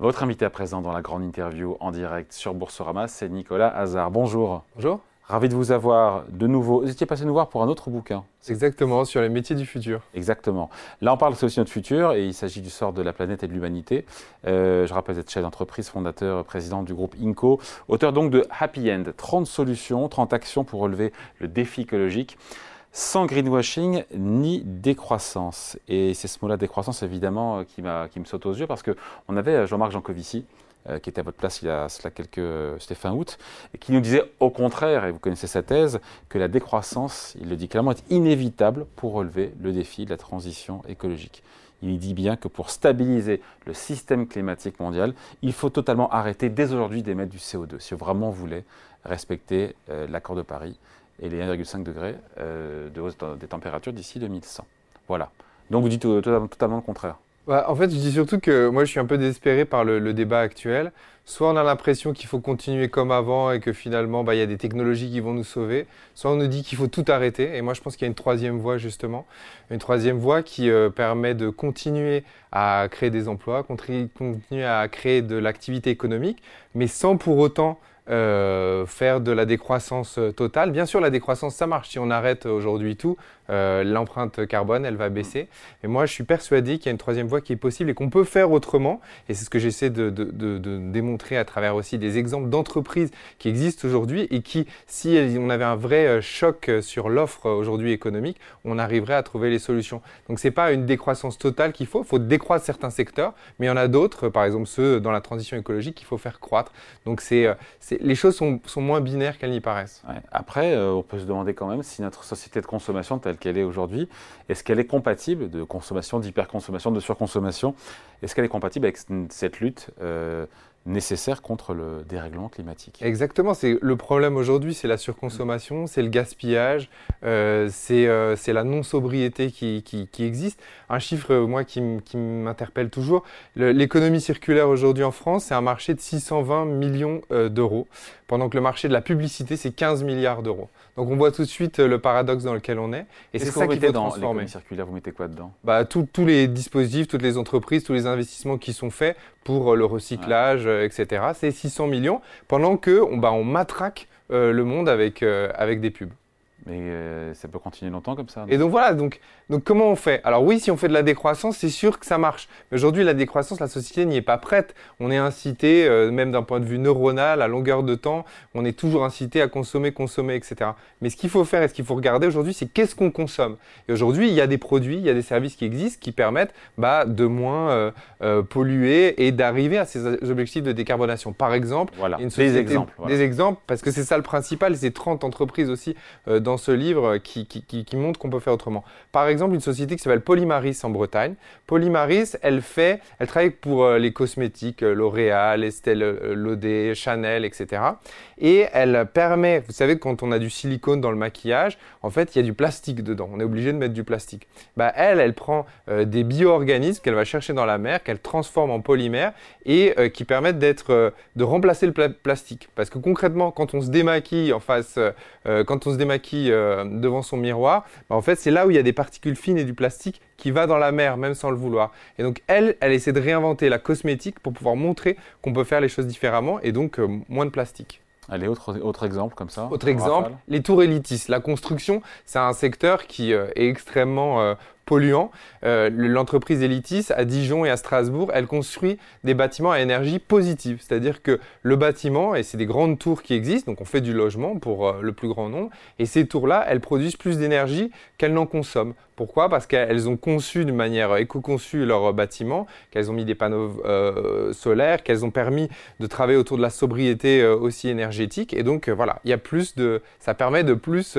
Votre invité à présent dans la grande interview en direct sur Boursorama, c'est Nicolas Hazard. Bonjour. Bonjour. Ravi de vous avoir de nouveau. Vous étiez passé nous voir pour un autre bouquin. Exactement, sur les métiers du futur. Exactement. Là, on parle, aussi notre futur, et il s'agit du sort de la planète et de l'humanité. Euh, je rappelle, vous êtes chef d'entreprise, fondateur, président du groupe INCO, auteur donc de Happy End, 30 solutions, 30 actions pour relever le défi écologique sans greenwashing ni décroissance. Et c'est ce mot-là, décroissance, évidemment, qui, qui me saute aux yeux parce qu'on avait euh, Jean-Marc Jancovici, euh, qui était à votre place il y a cela quelques, c'était fin août, et qui nous disait au contraire, et vous connaissez sa thèse, que la décroissance, il le dit clairement, est inévitable pour relever le défi de la transition écologique. Il dit bien que pour stabiliser le système climatique mondial, il faut totalement arrêter dès aujourd'hui d'émettre du CO2 si on vraiment voulait respecter euh, l'accord de Paris et les 1,5 degrés euh, de hausse des températures d'ici 2100. Voilà. Donc vous dites totalement le contraire. Bah, en fait, je dis surtout que moi, je suis un peu désespéré par le, débat actuel. Soit on a l'impression qu'il faut continuer comme avant et que finalement, bah, il y a des technologies qui vont nous sauver. Soit on nous dit qu'il faut tout arrêter. Et moi, je pense qu'il y a une troisième voie, justement. Une troisième voie qui euh, permet de continuer à créer des emplois, continuer à créer de l'activité économique, mais sans pour autant euh, faire de la décroissance totale. Bien sûr, la décroissance, ça marche. Si on arrête aujourd'hui tout, euh, l'empreinte carbone, elle va baisser. Et moi, je suis persuadé qu'il y a une troisième voie qui est possible et qu'on peut faire autrement. Et c'est ce que j'essaie de, démontrer à travers aussi des exemples d'entreprises qui existent aujourd'hui et qui, si on avait un vrai choc sur l'offre aujourd'hui économique, on arriverait à trouver les solutions. Donc, c'est pas une décroissance totale qu'il faut. Il faut décroître certains secteurs, mais il y en a d'autres, par exemple ceux dans la transition écologique, qu'il faut faire croître. Donc, c'est les choses sont, moins binaires qu'elles n'y paraissent. Après, euh, on peut se demander quand même si notre société de consommation telle qu'elle est aujourd'hui, est-ce qu'elle est compatible de consommation, d'hyperconsommation, de surconsommation? Est-ce qu'elle est compatible avec cette lutte euh, nécessaire contre le dérèglement climatique? Exactement, c'est le problème aujourd'hui, c'est la surconsommation, c'est le gaspillage, euh, euh, c'est la non-sobriété qui, qui, existe. Un chiffre, moi, qui, m'interpelle toujours, l'économie circulaire aujourd'hui en France, c'est un marché de 620 millions d'euros, pendant que le marché de la publicité, c'est 15 milliards d'euros. Donc on voit tout de suite le paradoxe dans lequel on est. Et c'est ça qu'il faut dans l'économie circulaire, vous mettez quoi dedans? Bah, Tous les dispositifs, toutes les entreprises, tous les investissements qui sont faits pour le recyclage, euh, etc. C'est 600 millions, pendant que on, bah, on matraque euh, le monde avec, euh, avec des pubs. Mais ça peut continuer longtemps comme ça. Et donc voilà, donc donc comment on fait? Alors oui, si on fait de la décroissance, c'est sûr que ça marche. Mais aujourd'hui, la décroissance, la société n'y est pas prête. On est incité, euh, même d'un point de vue neuronal, à longueur de temps, on est toujours incité à consommer, consommer, etc. Mais ce qu'il faut faire et ce qu'il faut regarder aujourd'hui, c'est qu'est-ce qu'on consomme? Et aujourd'hui, il y a des produits, il y a des services qui existent qui permettent bah, de moins euh, euh, polluer et d'arriver à ces objectifs de décarbonation. Par exemple, voilà. une des exemples. Des exemples, parce que c'est ça le principal. C'est 30 entreprises aussi dans ce livre qui, montrent qu'on peut faire autrement. Par exemple, une société qui s'appelle Polymaris en Bretagne. Polymaris, elle fait, elle travaille pour euh, les cosmétiques euh, L'Oréal, Estée Lauder, Chanel, etc. Et elle permet, vous savez, quand on a du silicone dans le maquillage, en fait, il y a du plastique dedans. On est obligé de mettre du plastique. Bah, elle, elle prend des bio-organismes qu'elle va chercher dans la mer, qu'elle transforme en polymère et qui permettent d'être, de remplacer le plastique. Parce que concrètement, quand on se démaquille en face, quand on se démaquille devant son miroir, bah, en fait, c'est là où il y a des particules fine et du plastique qui va dans la mer, même sans le vouloir. Et donc, elle, elle essaie de réinventer la cosmétique pour pouvoir montrer qu'on peut faire les choses différemment et donc euh, moins de plastique. Allez, autre, autre exemple comme ça. Autre exemple, les tours élitis. La construction, c'est un secteur qui euh, est extrêmement euh, polluant. Euh, l'entreprise Elitis à Dijon et à Strasbourg, elle construit des bâtiments à énergie positive. C'est-à-dire que le bâtiment, et c'est des grandes tours qui existent, donc on fait du logement pour le plus grand nombre, et ces tours-là, elles produisent plus d'énergie qu'elles n'en consomment. Pourquoi? Parce qu'elles ont conçu d'une manière éco-conçue leur bâtiment, qu'elles ont mis des panneaux euh, solaires, qu'elles ont permis de travailler autour de la sobriété aussi énergétique. Et donc voilà, il y a plus de, ça permet de plus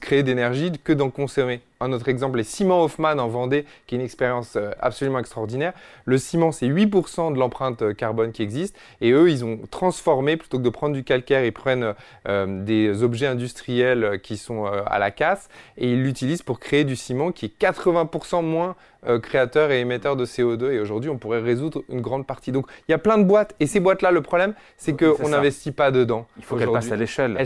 créer d'énergie que d'en consommer un autre exemple est Ciment Hoffman en Vendée, qui est une expérience euh, absolument extraordinaire. Le ciment, c'est 8% de l'empreinte euh, carbone qui existe. Et eux, ils ont transformé, plutôt que de prendre du calcaire, ils prennent euh, des objets industriels qui sont à la casse et ils l'utilisent pour créer du ciment qui est 80% moins euh, créateurs et émetteurs de CO2. Et aujourd'hui, on pourrait résoudre une grande partie. Donc, il y a plein de boîtes. Et ces boîtes-là, le problème, c'est qu'on n'investit pas dedans. Il faut qu'elles passent à l'échelle.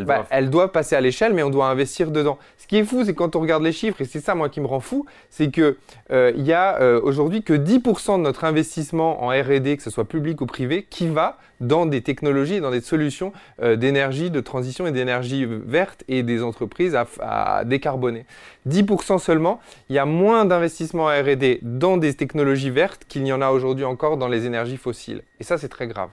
Bah, elles, doivent... passer à l'échelle, mais on doit investir dedans. Ce qui est fou, c'est quand on regarde les chiffres, et c'est ça moi qui me rend fou, c'est qu'il euh, y a euh, aujourd'hui que 10% de notre investissement en R&D, que ce soit public ou privé, qui va dans des technologies, dans des solutions d'énergie, de transition et d'énergie verte et des entreprises à, à décarboner. 10% seulement, il y a moins d'investissement en R&D dans des technologies vertes qu'il n'y en a aujourd'hui encore dans les énergies fossiles. Et ça, c'est très grave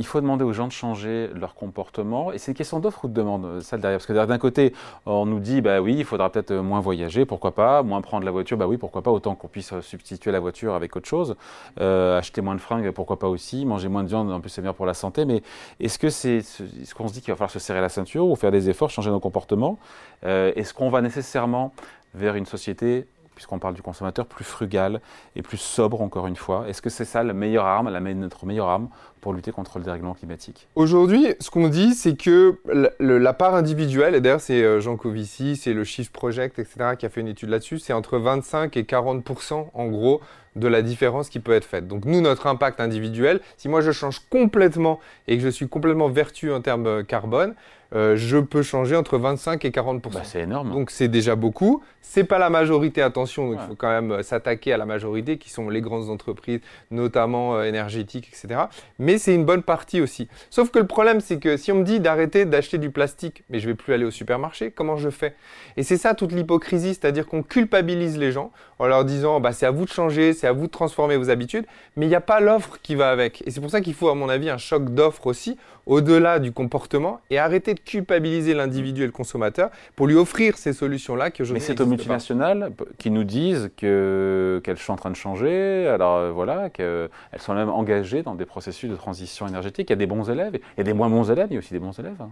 il faut demander aux gens de changer leur comportement. Et c'est une question d'offre ou de demande, euh, ça derrière? Parce que d'un côté, on nous dit, bah oui, il faudra peut-être euh, moins voyager, pourquoi pas, moins prendre la voiture, bah oui, pourquoi pas, autant qu'on puisse euh, substituer la voiture avec autre chose. acheter moins de fringues, pourquoi pas aussi. Manger moins de viande, en plus c'est meilleur pour la santé. Mais est-ce que c'est ce qu'on se dit qu'il va falloir se serrer la ceinture ou faire des efforts, changer nos comportements? Est-ce qu'on va nécessairement vers une société puisqu'on parle du consommateur, plus frugal et plus sobre, encore une fois. Est-ce que c'est ça la meilleure arme, la, notre meilleure arme pour lutter contre le dérèglement climatique? Aujourd'hui, ce qu'on dit, c'est que la, part individuelle, et d'ailleurs c'est euh, Jean Covici, c'est le Shift Project, etc., qui a fait une étude là-dessus, c'est entre 25 et 40% en gros de la différence qui peut être faite. Donc nous, notre impact individuel, si moi je change complètement et que je suis complètement vertueux en termes euh, carbone, euh, je peux changer entre 25 et 40 bah, C'est énorme. Donc c'est déjà beaucoup. C'est pas la majorité, attention. Donc il faut quand même euh, s'attaquer à la majorité, qui sont les grandes entreprises, notamment euh, énergétiques, etc. Mais c'est une bonne partie aussi. Sauf que le problème, c'est que si on me dit d'arrêter d'acheter du plastique, mais je vais plus aller au supermarché, comment je fais? Et c'est ça toute l'hypocrisie, c'est-à-dire qu'on culpabilise les gens en leur disant, bah, c'est à vous de changer, c'est à vous de transformer vos habitudes, mais il n'y a pas l'offre qui va avec. Et c'est pour ça qu'il faut, à mon avis, un choc d'offre aussi au-delà du comportement et arrêter de culpabiliser l'individu et le consommateur pour lui offrir ces solutions-là que je Mais c'est aux multinationales qui nous disent que, qu'elles sont en train de changer, alors euh, voilà, qu'elles sont même engagées dans des processus de transition énergétique. Il y a des bons élèves, il y a des moins bons élèves, il y a aussi des bons élèves. Hein.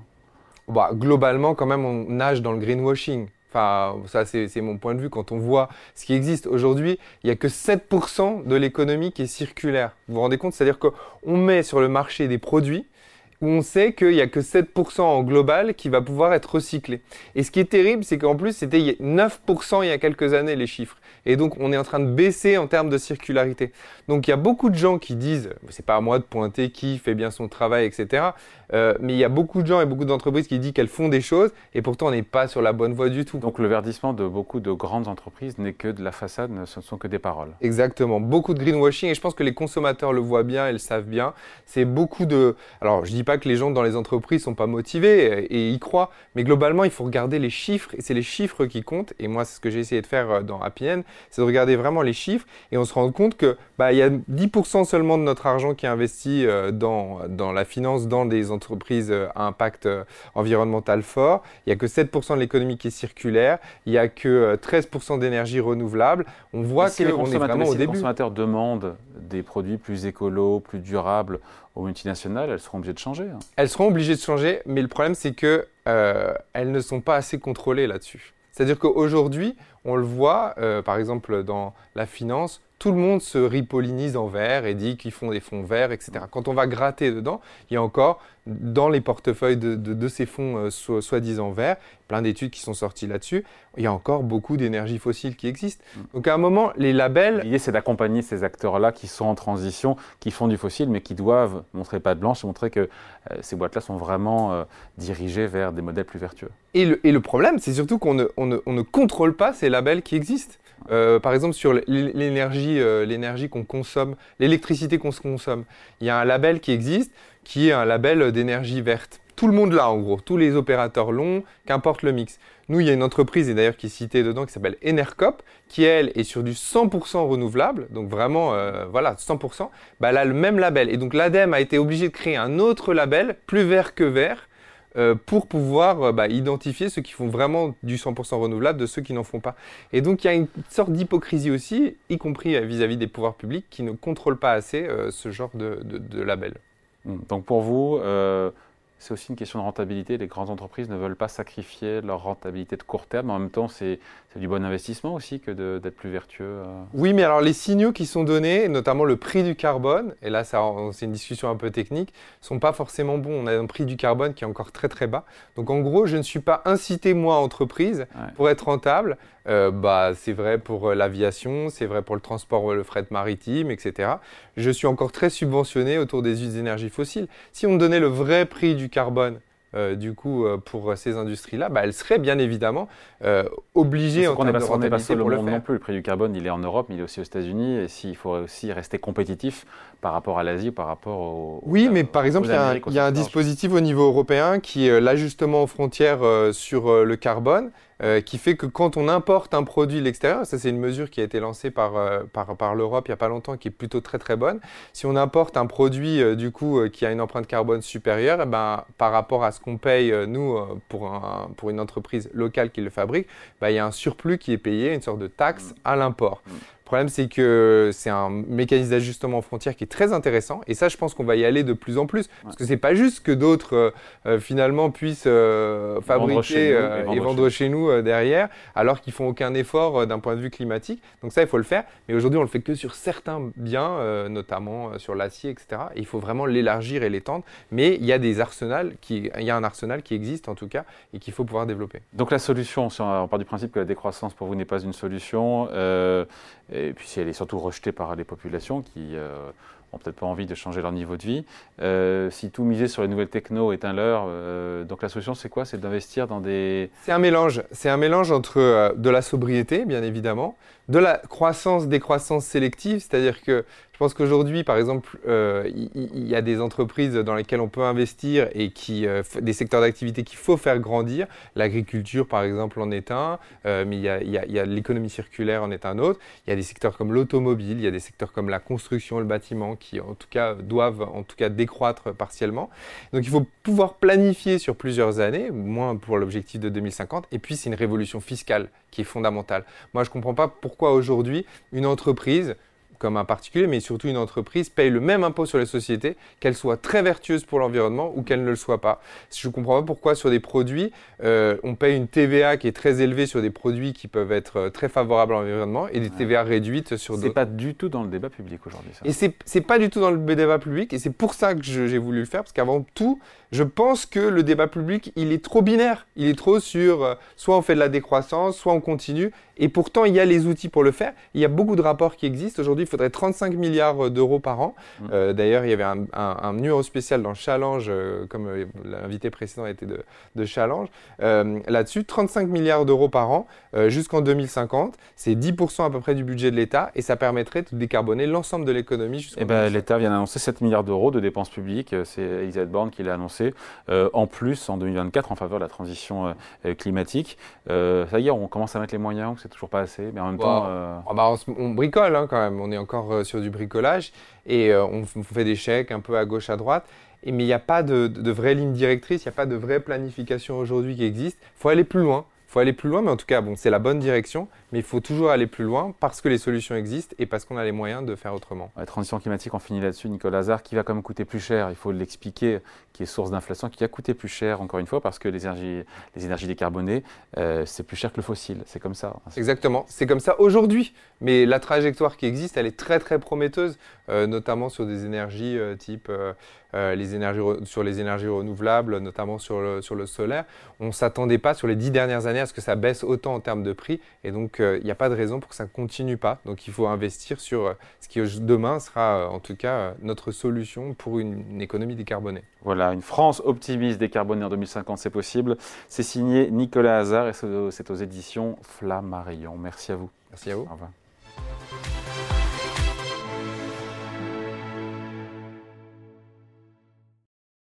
Bah, globalement, quand même, on nage dans le greenwashing. Enfin, ça, c'est mon point de vue. Quand on voit ce qui existe aujourd'hui, il n'y a que 7% de l'économie qui est circulaire. Vous vous rendez compte? C'est-à-dire qu'on met sur le marché des produits où on sait qu'il n'y a que 7% en global qui va pouvoir être recyclé. Et ce qui est terrible, c'est qu'en plus, c'était 9% il y a quelques années les chiffres. Et donc, on est en train de baisser en termes de circularité. Donc, il y a beaucoup de gens qui disent, c'est pas à moi de pointer qui fait bien son travail, etc. Euh, mais il y a beaucoup de gens et beaucoup d'entreprises qui disent qu'elles font des choses et pourtant on n'est pas sur la bonne voie du tout. Donc le verdissement de beaucoup de grandes entreprises n'est que de la façade, ce ne sont que des paroles. Exactement, beaucoup de greenwashing et je pense que les consommateurs le voient bien et le savent bien. C'est beaucoup de... Alors je dis pas que les gens dans les entreprises sont pas motivés et, y croient, mais globalement il faut regarder les chiffres et c'est les chiffres qui comptent. Et moi c'est ce que j'ai essayé de faire euh, dans Happy End, c'est de regarder vraiment les chiffres et on se rend compte que bah, il y a 10% seulement de notre argent qui est investi euh, dans, dans la finance, dans des entreprises entreprise euh, à impact euh, environnemental fort. Il n'y a que 7% de l'économie qui est circulaire. Il n'y a que 13% euh, d'énergie renouvelable. On voit qu'on est vraiment au début. Si les consommateurs demandent des produits plus écolos, plus durables multinationales, elles seront obligées de changer. Hein. Elles seront obligées de changer, mais le problème c'est que elles ne sont pas assez contrôlées là-dessus. C'est-à-dire qu'aujourd'hui, on le voit, par exemple dans la finance, tout le monde se ripollinise en vert et dit qu'ils font des fonds verts, etc. Quand on va gratter dedans, il y a encore dans les portefeuilles de, ces fonds euh, soi-disant verts, plein d'études qui sont sorties là-dessus, il y a encore beaucoup d'énergie fossile qui existe. Mm. Donc à un moment, les labels... L'idée, c'est d'accompagner ces acteurs-là qui sont en transition, qui font du fossile, mais qui doivent montrer pas de blanche et montrer que euh, ces boîtes-là sont vraiment euh, dirigées vers des modèles plus vertueux. Et le, problème, c'est surtout qu'on ne contrôle pas ces labels qui existent. Euh, par exemple, sur l'énergie, euh, l'énergie qu'on consomme, l'électricité qu'on consomme, il y a un label qui existe, qui est un label d'énergie verte. Tout le monde l'a en gros, tous les opérateurs l'ont, qu'importe le mix. Nous, il y a une entreprise, et d'ailleurs qui est citée dedans, qui s'appelle Enercop, qui elle est sur du 100% renouvelable, donc vraiment, euh, voilà, 100%, bah, elle a le même label. Et donc l'ADEME a été obligé de créer un autre label, plus vert que vert, euh, pour pouvoir euh, bah, identifier ceux qui font vraiment du 100% renouvelable de ceux qui n'en font pas. Et donc il y a une sorte d'hypocrisie aussi, y compris euh, vis-à-vis des pouvoirs publics, qui ne contrôlent pas assez ce genre de, label. Donc pour vous, c'est aussi une question de rentabilité. Les grandes entreprises ne veulent pas sacrifier leur rentabilité de court terme. En même temps, c'est du bon investissement aussi que d'être plus vertueux. Euh. Oui, mais alors les signaux qui sont donnés, notamment le prix du carbone, et là c'est une discussion un peu technique, sont pas forcément bons. On a un prix du carbone qui est encore très très bas. Donc en gros, je ne suis pas incité moi entreprise pour être rentable. Euh, bah, c'est vrai pour euh, l'aviation, c'est vrai pour le transport, le fret maritime, etc. Je suis encore très subventionné autour des énergies fossiles. Si on me donnait le vrai prix du carbone euh, du coup, euh, pour ces industries-là, bah, elles seraient bien évidemment euh, obligées en termes de rentabilité pour le monde non plus. Le prix du carbone, il est en Europe, mais il est aussi aux États-Unis. Et s'il faut aussi rester compétitif par rapport à l'Asie, par rapport au. Oui, mais par exemple, il y a un dispositif au niveau européen qui est l'ajustement aux frontières sur le carbone. Euh, qui fait que quand on importe un produit de l'extérieur, ça c'est une mesure qui a été lancée par, euh, par, par l'Europe il n'y a pas longtemps, qui est plutôt très très bonne. Si on importe un produit euh, du coup qui a une empreinte carbone supérieure, eh ben, par rapport à ce qu'on paye nous pour, un, pour une entreprise locale qui le fabrique, bah, il y a un surplus qui est payé, une sorte de taxe à l'import. Le problème, c'est que c'est un mécanisme d'ajustement aux frontières qui est très intéressant. Et ça, je pense qu'on va y aller de plus en plus. Parce que c'est pas juste que d'autres, euh, euh, finalement, puissent euh, fabriquer et vendre, chez nous, derrière, alors qu'ils font aucun effort d'un point de vue climatique. Donc ça, il faut le faire. Mais aujourd'hui, on le fait que sur certains biens, notamment sur l'acier, etc. Et il faut vraiment l'élargir et l'étendre. Mais il y a des arsenals, qui, il y a un arsenal qui existe en tout cas et qu'il faut pouvoir développer. Donc la solution, on part du principe que la décroissance pour vous n'est pas une solution et puis si elle est surtout rejetée par les populations qui euh, ont peut-être pas envie de changer leur niveau de vie. Euh, si tout miser sur les nouvelles techno est un leurre, euh, donc la solution c'est quoi? C'est d'investir dans des... C'est un mélange. C'est un mélange entre de la sobriété, bien évidemment, de la croissance, décroissance sélective, c'est-à-dire que je pense qu'aujourd'hui, par exemple, euh, il y, a des entreprises dans lesquelles on peut investir et qui, euh, des secteurs d'activité qu'il faut faire grandir. L'agriculture, par exemple, en est un, euh, mais il y a, l'économie circulaire en est un autre. Il y a des secteurs comme l'automobile, il y a des secteurs comme la construction, le bâtiment, qui en tout cas doivent en tout cas décroître partiellement. Donc il faut pouvoir planifier sur plusieurs années, moins pour l'objectif de 2050. Et puis c'est une révolution fiscale qui est fondamentale. Moi, je ne comprends pas pourquoi aujourd'hui une entreprise comme un particulier, mais surtout une entreprise, paye le même impôt sur les sociétés, qu'elle soit très vertueuse pour l'environnement ou qu'elle ne le soit pas. Je ne comprends pas pourquoi sur des produits, euh, on paye une TVA qui est très élevée sur des produits qui peuvent être euh, très favorables à l'environnement et des TVA réduites sur d'autres. C'est pas du tout dans le débat public aujourd'hui. Et c'est, n'est pas du tout dans le débat public et c'est pour ça que j'ai voulu le faire parce qu'avant tout, je pense que le débat public, il est trop binaire. Il est trop sur euh, soit on fait de la décroissance, soit on continue. Et pourtant, il y a les outils pour le faire. Il y a beaucoup de rapports qui existent. Aujourd'hui, faudrait 35 milliards d'euros par an. Mmh. Euh, d'ailleurs, il y avait un, numéro spécial dans Challenge, euh, comme l'invité précédent était de, de Challenge. Là-dessus, 35 milliards d'euros par an jusqu'en 2050. C'est 10% à peu près du budget de l'État et ça permettrait de décarboner l'ensemble de l'économie jusqu'en eh ben, L'État vient d'annoncer 7 milliards d'euros de dépenses publiques. C'est Elisabeth Borne qui l'a annoncé euh, en plus en 2024 en faveur de la transition euh, climatique. Euh, ça y est, on commence à mettre les moyens, c'est toujours pas assez, mais en même temps. Ah bah, on, bricole hein, quand même, on est encore sur du bricolage et on, fait des chèques un peu à gauche, à droite. Et, mais il n'y a pas de, de, vraie ligne directrice, il n'y a pas de vraie planification aujourd'hui qui existe. Il faut aller plus loin. Il faut aller plus loin, mais en tout cas, bon, c'est la bonne direction mais il faut toujours aller plus loin parce que les solutions existent et parce qu'on a les moyens de faire autrement. La transition climatique, on finit là-dessus, Nicolas Hazard, qui va quand même coûter plus cher, il faut l'expliquer, qui est source d'inflation, qui a coûté plus cher, encore une fois, parce que les énergies, les énergies décarbonées, euh, c'est plus cher que le fossile, c'est comme ça. Exactement, c'est comme ça aujourd'hui, mais la trajectoire qui existe, elle est très très prometteuse, euh, notamment sur des énergies euh, type les énergies sur les énergies renouvelables, notamment sur le, sur le solaire. On ne s'attendait pas sur les dix dernières années à ce que ça baisse autant en termes de prix, et donc il n'y a pas de raison pour que ça ne continue pas. Donc il faut investir sur euh, ce qui demain sera euh, en tout cas euh, notre solution pour une, économie décarbonée. Voilà, une France optimiste décarbonée en 2050, c'est possible. C'est signé Nicolas Hazard et c'est aux éditions Flammarion. Merci à vous. Merci à vous. Au revoir.